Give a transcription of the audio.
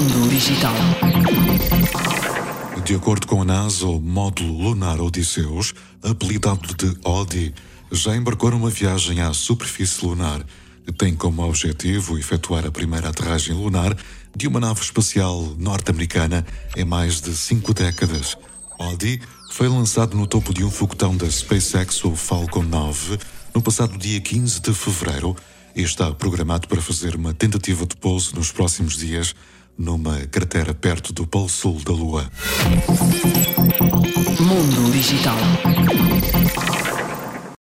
Digital. De acordo com a NASA, o módulo lunar Odisseus, apelidado de ODI, já embarcou numa viagem à superfície lunar. Tem como objetivo efetuar a primeira aterragem lunar de uma nave espacial norte-americana em mais de cinco décadas. ODI foi lançado no topo de um foguetão da SpaceX, o Falcon 9, no passado dia 15 de fevereiro e está programado para fazer uma tentativa de pouso nos próximos dias numa cratera perto do Polo Sul da Lua. Mundo Digital.